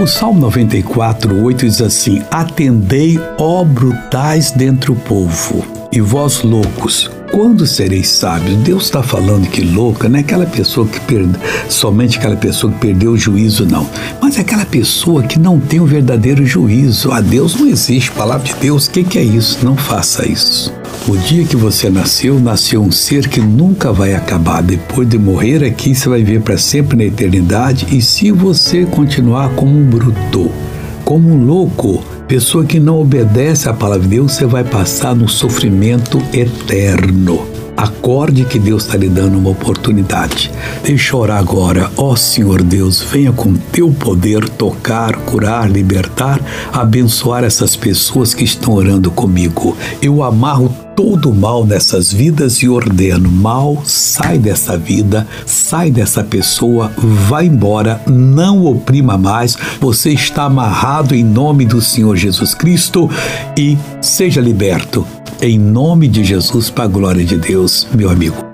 O Salmo 94, 8 diz assim: Atendei, ó brutais dentre o povo, e vós loucos, quando sereis sábios? Deus está falando que louca não é aquela pessoa que perde, somente aquela pessoa que perdeu o juízo, não. Mas é aquela pessoa que não tem o verdadeiro juízo. A Deus não existe. Palavra de Deus, o que, que é isso? Não faça isso. O dia que você nasceu, nasceu um ser que nunca vai acabar. Depois de morrer aqui, você vai ver para sempre na eternidade. E se você continuar como um bruto, como um louco, pessoa que não obedece à palavra de Deus, você vai passar no sofrimento eterno. Acorde que Deus está lhe dando uma oportunidade. Deixa eu orar agora. Ó oh, Senhor Deus, venha com teu poder tocar, curar, libertar, abençoar essas pessoas que estão orando comigo. Eu amarro todo mal nessas vidas e ordeno: mal, sai dessa vida, sai dessa pessoa, vai embora, não oprima mais. Você está amarrado em nome do Senhor Jesus Cristo e seja liberto. Em nome de Jesus, para a glória de Deus, meu amigo.